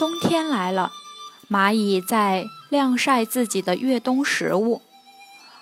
冬天来了，蚂蚁在晾晒自己的越冬食物，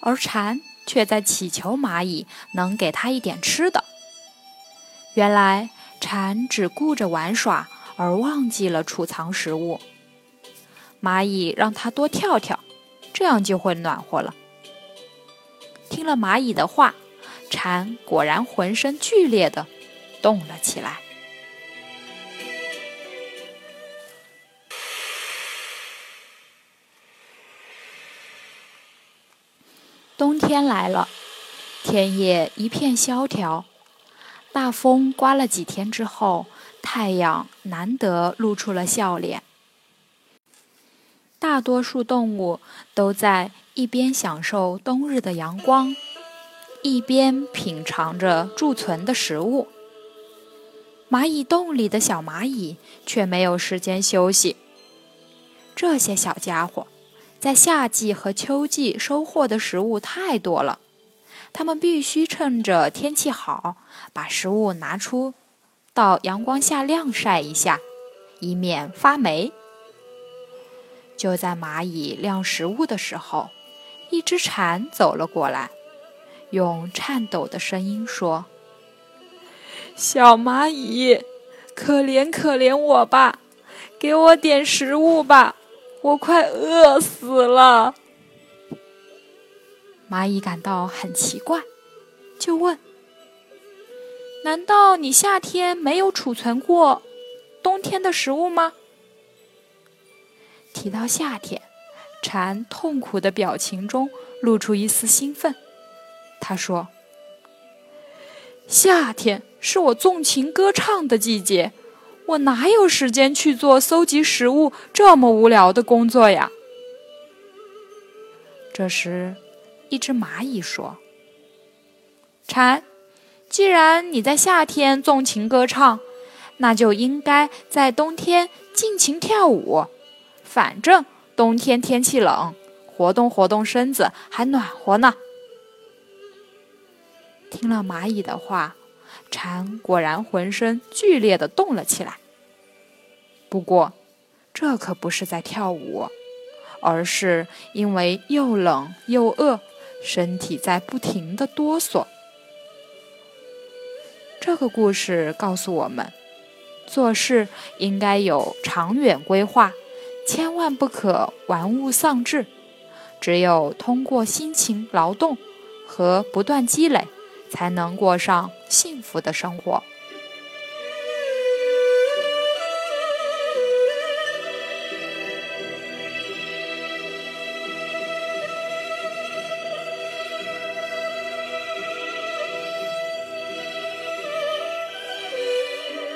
而蝉却在祈求蚂蚁能给它一点吃的。原来，蝉只顾着玩耍，而忘记了储藏食物。蚂蚁让它多跳跳，这样就会暖和了。听了蚂蚁的话，蝉果然浑身剧烈的动了起来。冬天来了，田野一片萧条。大风刮了几天之后，太阳难得露出了笑脸。大多数动物都在一边享受冬日的阳光，一边品尝着贮存的食物。蚂蚁洞里的小蚂蚁却没有时间休息。这些小家伙。在夏季和秋季收获的食物太多了，它们必须趁着天气好，把食物拿出到阳光下晾晒一下，以免发霉。就在蚂蚁晾食物的时候，一只蝉走了过来，用颤抖的声音说：“小蚂蚁，可怜可怜我吧，给我点食物吧。”我快饿死了！蚂蚁感到很奇怪，就问：“难道你夏天没有储存过冬天的食物吗？”提到夏天，蝉痛苦的表情中露出一丝兴奋。他说：“夏天是我纵情歌唱的季节。”我哪有时间去做搜集食物这么无聊的工作呀？这时，一只蚂蚁说：“蝉，既然你在夏天纵情歌唱，那就应该在冬天尽情跳舞。反正冬天天气冷，活动活动身子还暖和呢。”听了蚂蚁的话。蝉果然浑身剧烈的动了起来。不过，这可不是在跳舞，而是因为又冷又饿，身体在不停的哆嗦。这个故事告诉我们，做事应该有长远规划，千万不可玩物丧志。只有通过辛勤劳动和不断积累。才能过上幸福的生活。